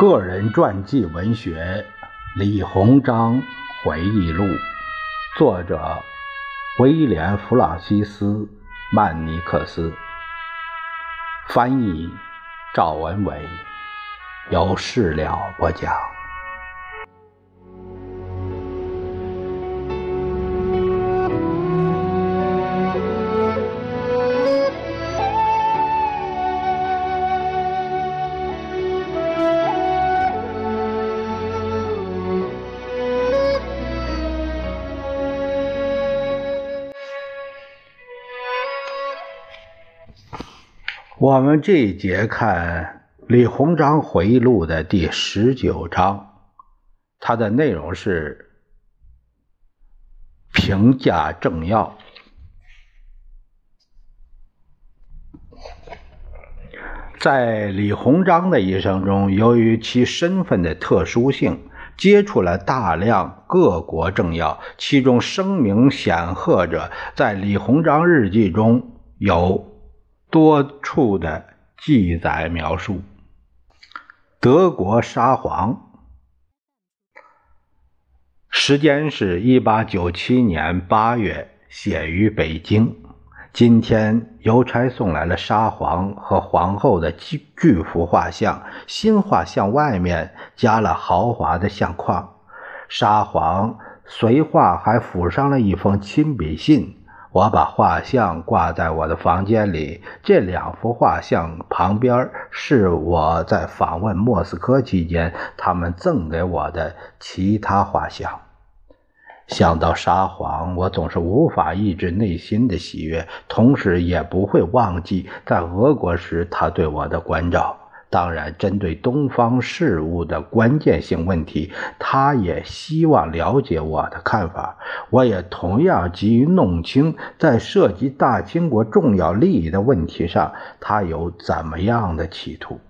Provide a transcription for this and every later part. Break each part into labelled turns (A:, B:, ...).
A: 个人传记文学《李鸿章回忆录》，作者威廉·弗朗西斯·曼尼克斯，翻译赵文伟，由事了播讲。我们这一节看李鸿章回忆录的第十九章，它的内容是评价政要。在李鸿章的一生中，由于其身份的特殊性，接触了大量各国政要，其中声名显赫者，在李鸿章日记中有。多处的记载描述，德国沙皇，时间是一八九七年八月，写于北京。今天邮差送来了沙皇和皇后的巨巨幅画像，新画像外面加了豪华的相框。沙皇随画还附上了一封亲笔信。我把画像挂在我的房间里。这两幅画像旁边是我在访问莫斯科期间他们赠给我的其他画像。想到沙皇，我总是无法抑制内心的喜悦，同时也不会忘记在俄国时他对我的关照。当然，针对东方事务的关键性问题，他也希望了解我的看法。我也同样急于弄清，在涉及大清国重要利益的问题上，他有怎么样的企图。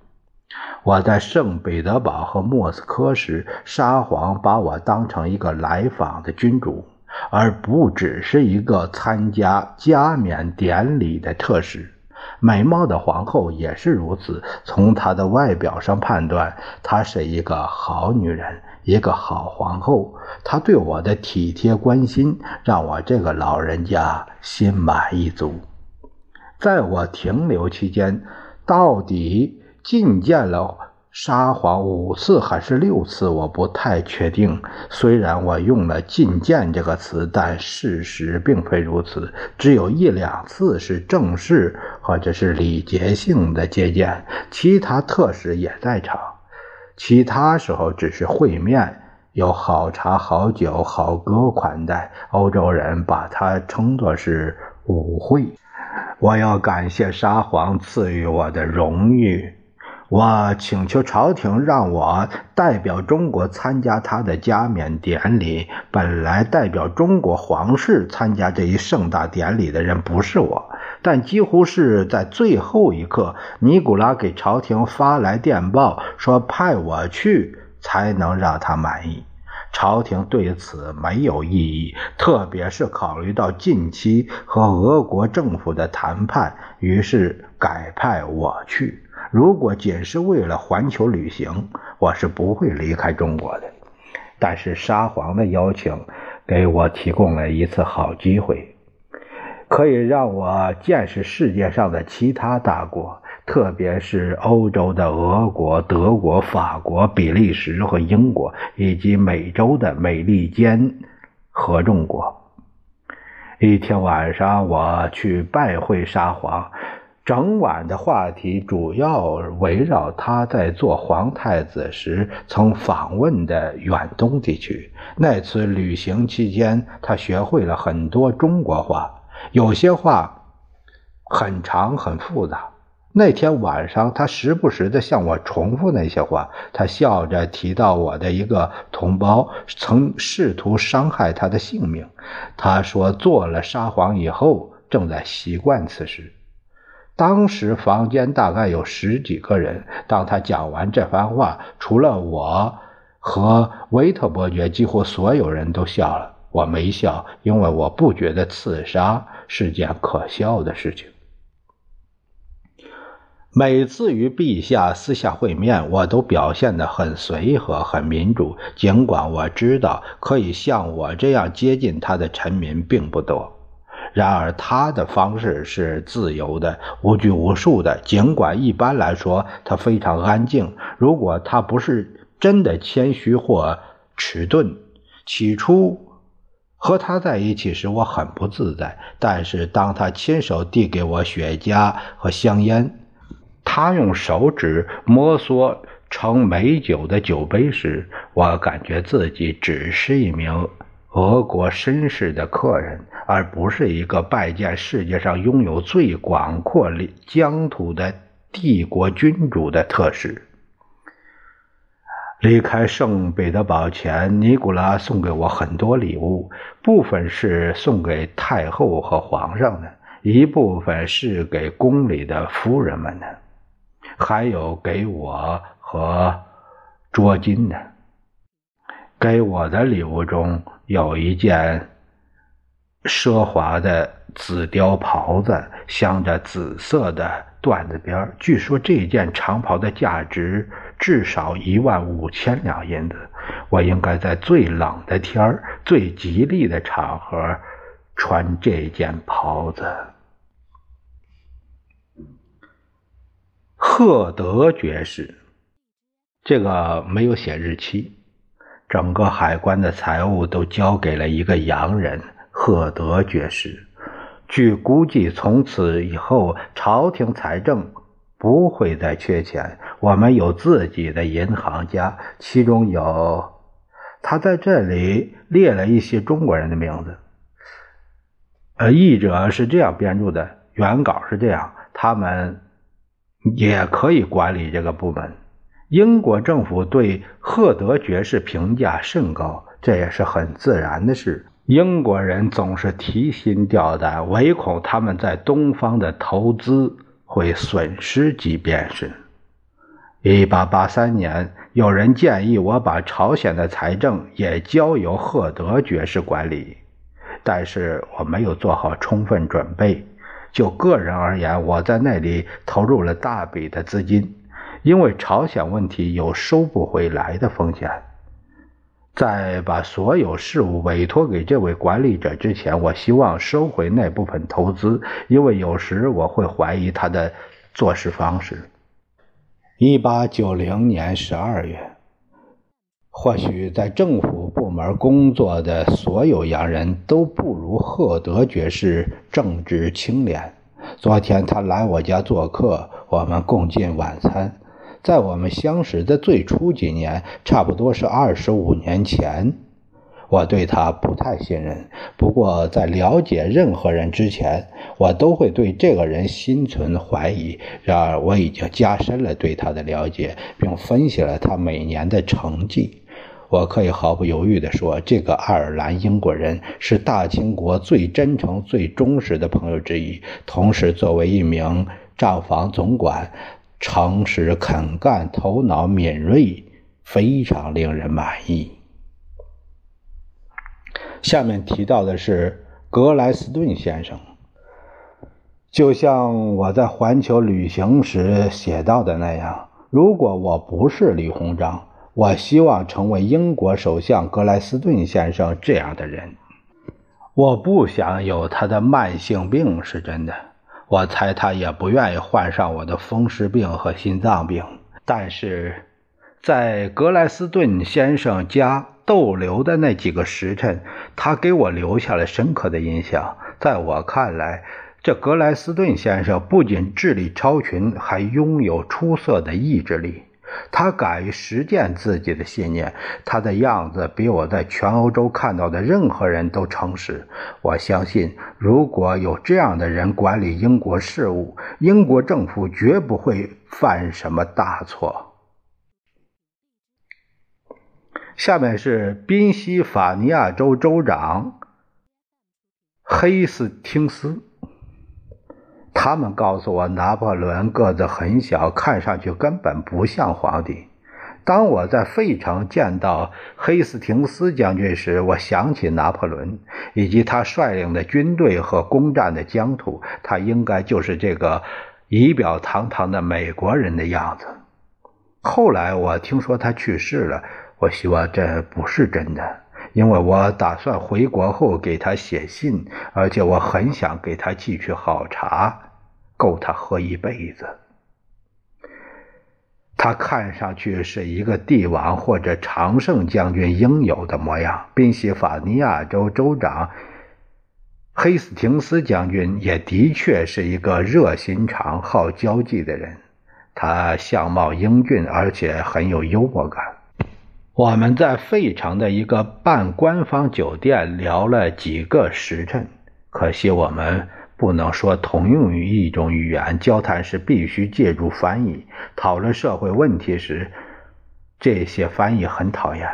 A: 我在圣彼得堡和莫斯科时，沙皇把我当成一个来访的君主，而不只是一个参加加冕典礼的特使。美貌的皇后也是如此。从她的外表上判断，她是一个好女人，一个好皇后。她对我的体贴关心，让我这个老人家心满意足。在我停留期间，到底觐见了。沙皇五次还是六次，我不太确定。虽然我用了“觐见”这个词，但事实并非如此。只有一两次是正式或者是礼节性的接见，其他特使也在场。其他时候只是会面，有好茶、好酒、好歌款待。欧洲人把它称作是舞会。我要感谢沙皇赐予我的荣誉。我请求朝廷让我代表中国参加他的加冕典礼。本来代表中国皇室参加这一盛大典礼的人不是我，但几乎是在最后一刻，尼古拉给朝廷发来电报，说派我去才能让他满意。朝廷对此没有异议，特别是考虑到近期和俄国政府的谈判，于是改派我去。如果仅是为了环球旅行，我是不会离开中国的。但是沙皇的邀请给我提供了一次好机会，可以让我见识世界上的其他大国，特别是欧洲的俄国、德国、法国、比利时和英国，以及美洲的美利坚合众国。一天晚上，我去拜会沙皇。整晚的话题主要围绕他在做皇太子时曾访问的远东地区。那次旅行期间，他学会了很多中国话，有些话很长很复杂。那天晚上，他时不时地向我重复那些话。他笑着提到我的一个同胞曾试图伤害他的性命。他说，做了沙皇以后，正在习惯此事。当时房间大概有十几个人。当他讲完这番话，除了我和维特伯爵，几乎所有人都笑了。我没笑，因为我不觉得刺杀是件可笑的事情。每次与陛下私下会面，我都表现得很随和、很民主。尽管我知道可以像我这样接近他的臣民并不多，然而他的方式是自由的、无拘无束的。尽管一般来说他非常安静，如果他不是真的谦虚或迟钝，起初和他在一起时我很不自在。但是当他亲手递给我雪茄和香烟，他用手指摩挲盛美酒的酒杯时，我感觉自己只是一名俄国绅士的客人，而不是一个拜见世界上拥有最广阔疆土的帝国君主的特使。离开圣彼得堡前，尼古拉送给我很多礼物，部分是送给太后和皇上的，一部分是给宫里的夫人们的。还有给我和卓金的，给我的礼物中有一件奢华的紫貂袍子，镶着紫色的缎子边据说这件长袍的价值至少一万五千两银子。我应该在最冷的天儿最吉利的场合穿这件袍子。赫德爵士，这个没有写日期。整个海关的财务都交给了一个洋人赫德爵士。据估计，从此以后朝廷财政不会再缺钱。我们有自己的银行家，其中有他在这里列了一些中国人的名字。呃，译者是这样编著的，原稿是这样，他们。也可以管理这个部门。英国政府对赫德爵士评价甚高，这也是很自然的事。英国人总是提心吊胆，唯恐他们在东方的投资会损失即便是。一八八三年，有人建议我把朝鲜的财政也交由赫德爵士管理，但是我没有做好充分准备。就个人而言，我在那里投入了大笔的资金，因为朝鲜问题有收不回来的风险。在把所有事务委托给这位管理者之前，我希望收回那部分投资，因为有时我会怀疑他的做事方式。一八九零年十二月。或许在政府部门工作的所有洋人都不如赫德爵士正直清廉。昨天他来我家做客，我们共进晚餐。在我们相识的最初几年，差不多是二十五年前，我对他不太信任。不过在了解任何人之前，我都会对这个人心存怀疑。然而我已经加深了对他的了解，并分析了他每年的成绩。我可以毫不犹豫地说，这个爱尔兰英国人是大清国最真诚、最忠实的朋友之一。同时，作为一名账房总管，诚实肯干，头脑敏锐，非常令人满意。下面提到的是格莱斯顿先生，就像我在环球旅行时写到的那样，如果我不是李鸿章。我希望成为英国首相格莱斯顿先生这样的人。我不想有他的慢性病，是真的。我猜他也不愿意患上我的风湿病和心脏病。但是，在格莱斯顿先生家逗留的那几个时辰，他给我留下了深刻的印象。在我看来，这格莱斯顿先生不仅智力超群，还拥有出色的意志力。他敢于实践自己的信念，他的样子比我在全欧洲看到的任何人都诚实。我相信，如果有这样的人管理英国事务，英国政府绝不会犯什么大错。下面是宾夕法尼亚州州长黑斯汀斯。他们告诉我，拿破仑个子很小，看上去根本不像皇帝。当我在费城见到黑斯廷斯将军时，我想起拿破仑以及他率领的军队和攻占的疆土。他应该就是这个仪表堂堂的美国人的样子。后来我听说他去世了，我希望这不是真的，因为我打算回国后给他写信，而且我很想给他寄去好茶，够他喝一辈子。他看上去是一个帝王或者常胜将军应有的模样。宾夕法尼亚州州长黑斯廷斯将军也的确是一个热心肠、好交际的人。他相貌英俊，而且很有幽默感。我们在费城的一个半官方酒店聊了几个时辰，可惜我们。不能说同用于一种语言，交谈时必须借助翻译。讨论社会问题时，这些翻译很讨厌，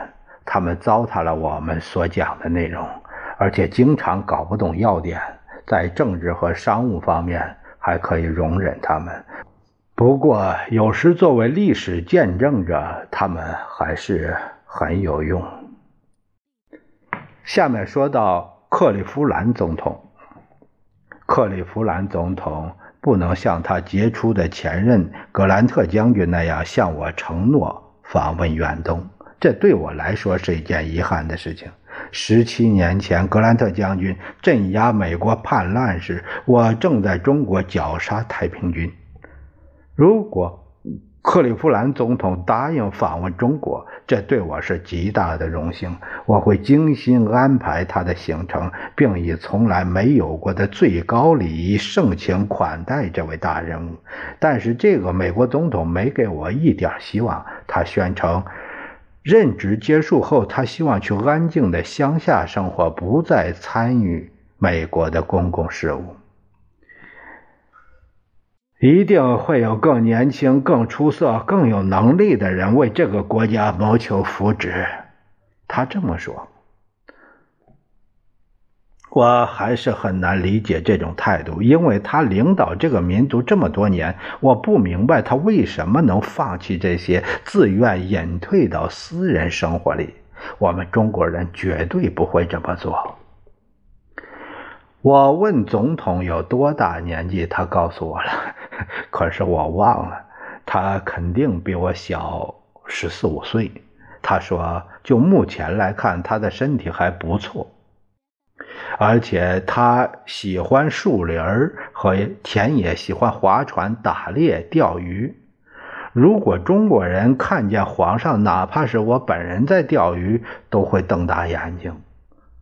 A: 他们糟蹋了我们所讲的内容，而且经常搞不懂要点。在政治和商务方面还可以容忍他们，不过有时作为历史见证者，他们还是很有用。下面说到克利夫兰总统。克利夫兰总统不能像他杰出的前任格兰特将军那样向我承诺访问远东，这对我来说是一件遗憾的事情。十七年前，格兰特将军镇压美国叛乱时，我正在中国绞杀太平军。如果克利夫兰总统答应访问中国，这对我是极大的荣幸。我会精心安排他的行程，并以从来没有过的最高礼仪盛情款待这位大人物。但是，这个美国总统没给我一点希望。他宣称，任职结束后，他希望去安静的乡下生活，不再参与美国的公共事务。一定会有更年轻、更出色、更有能力的人为这个国家谋求福祉。他这么说，我还是很难理解这种态度，因为他领导这个民族这么多年，我不明白他为什么能放弃这些，自愿隐退到私人生活里。我们中国人绝对不会这么做。我问总统有多大年纪，他告诉我了。可是我忘了，他肯定比我小十四五岁。他说，就目前来看，他的身体还不错，而且他喜欢树林和田野，喜欢划船、打猎、钓鱼。如果中国人看见皇上，哪怕是我本人在钓鱼，都会瞪大眼睛。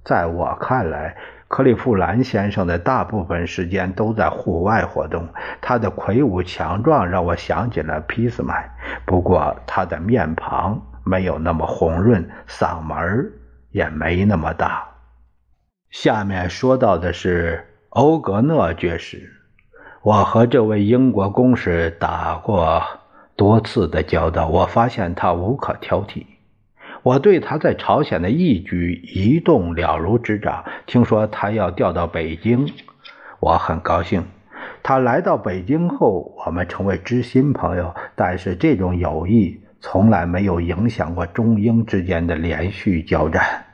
A: 在我看来。克利夫兰先生的大部分时间都在户外活动，他的魁梧强壮让我想起了俾斯麦，不过他的面庞没有那么红润，嗓门也没那么大。下面说到的是欧格讷爵士，我和这位英国公使打过多次的交道，我发现他无可挑剔。我对他在朝鲜的一举一动了如指掌。听说他要调到北京，我很高兴。他来到北京后，我们成为知心朋友。但是这种友谊从来没有影响过中英之间的连续交战。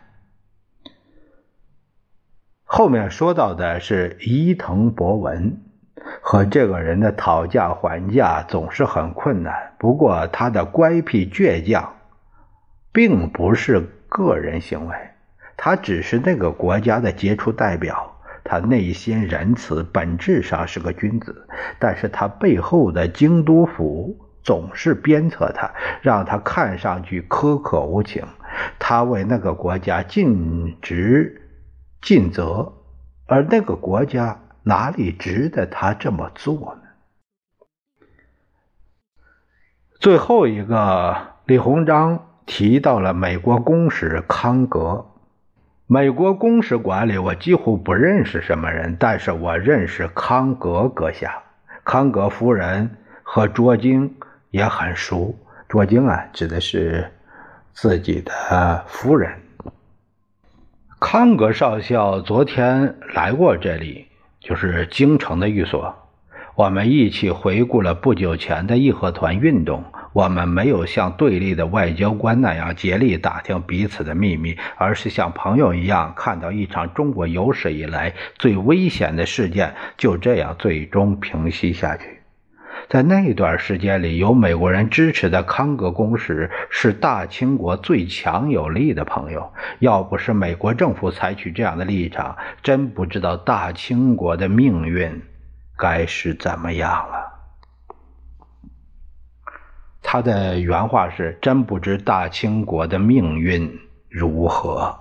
A: 后面说到的是伊藤博文，和这个人的讨价还价总是很困难。不过他的乖僻倔强。并不是个人行为，他只是那个国家的杰出代表。他内心仁慈，本质上是个君子，但是他背后的京都府总是鞭策他，让他看上去苛刻无情。他为那个国家尽职尽责，而那个国家哪里值得他这么做呢？最后一个，李鸿章。提到了美国公使康格。美国公使馆里，我几乎不认识什么人，但是我认识康格阁下。康格夫人和卓京也很熟。卓京啊，指的是自己的夫人。康格少校昨天来过这里，就是京城的寓所。我们一起回顾了不久前的义和团运动。我们没有像对立的外交官那样竭力打听彼此的秘密，而是像朋友一样看到一场中国有史以来最危险的事件就这样最终平息下去。在那段时间里，有美国人支持的康格公使是大清国最强有力的朋友。要不是美国政府采取这样的立场，真不知道大清国的命运该是怎么样了。他的原话是：“真不知大清国的命运如何。”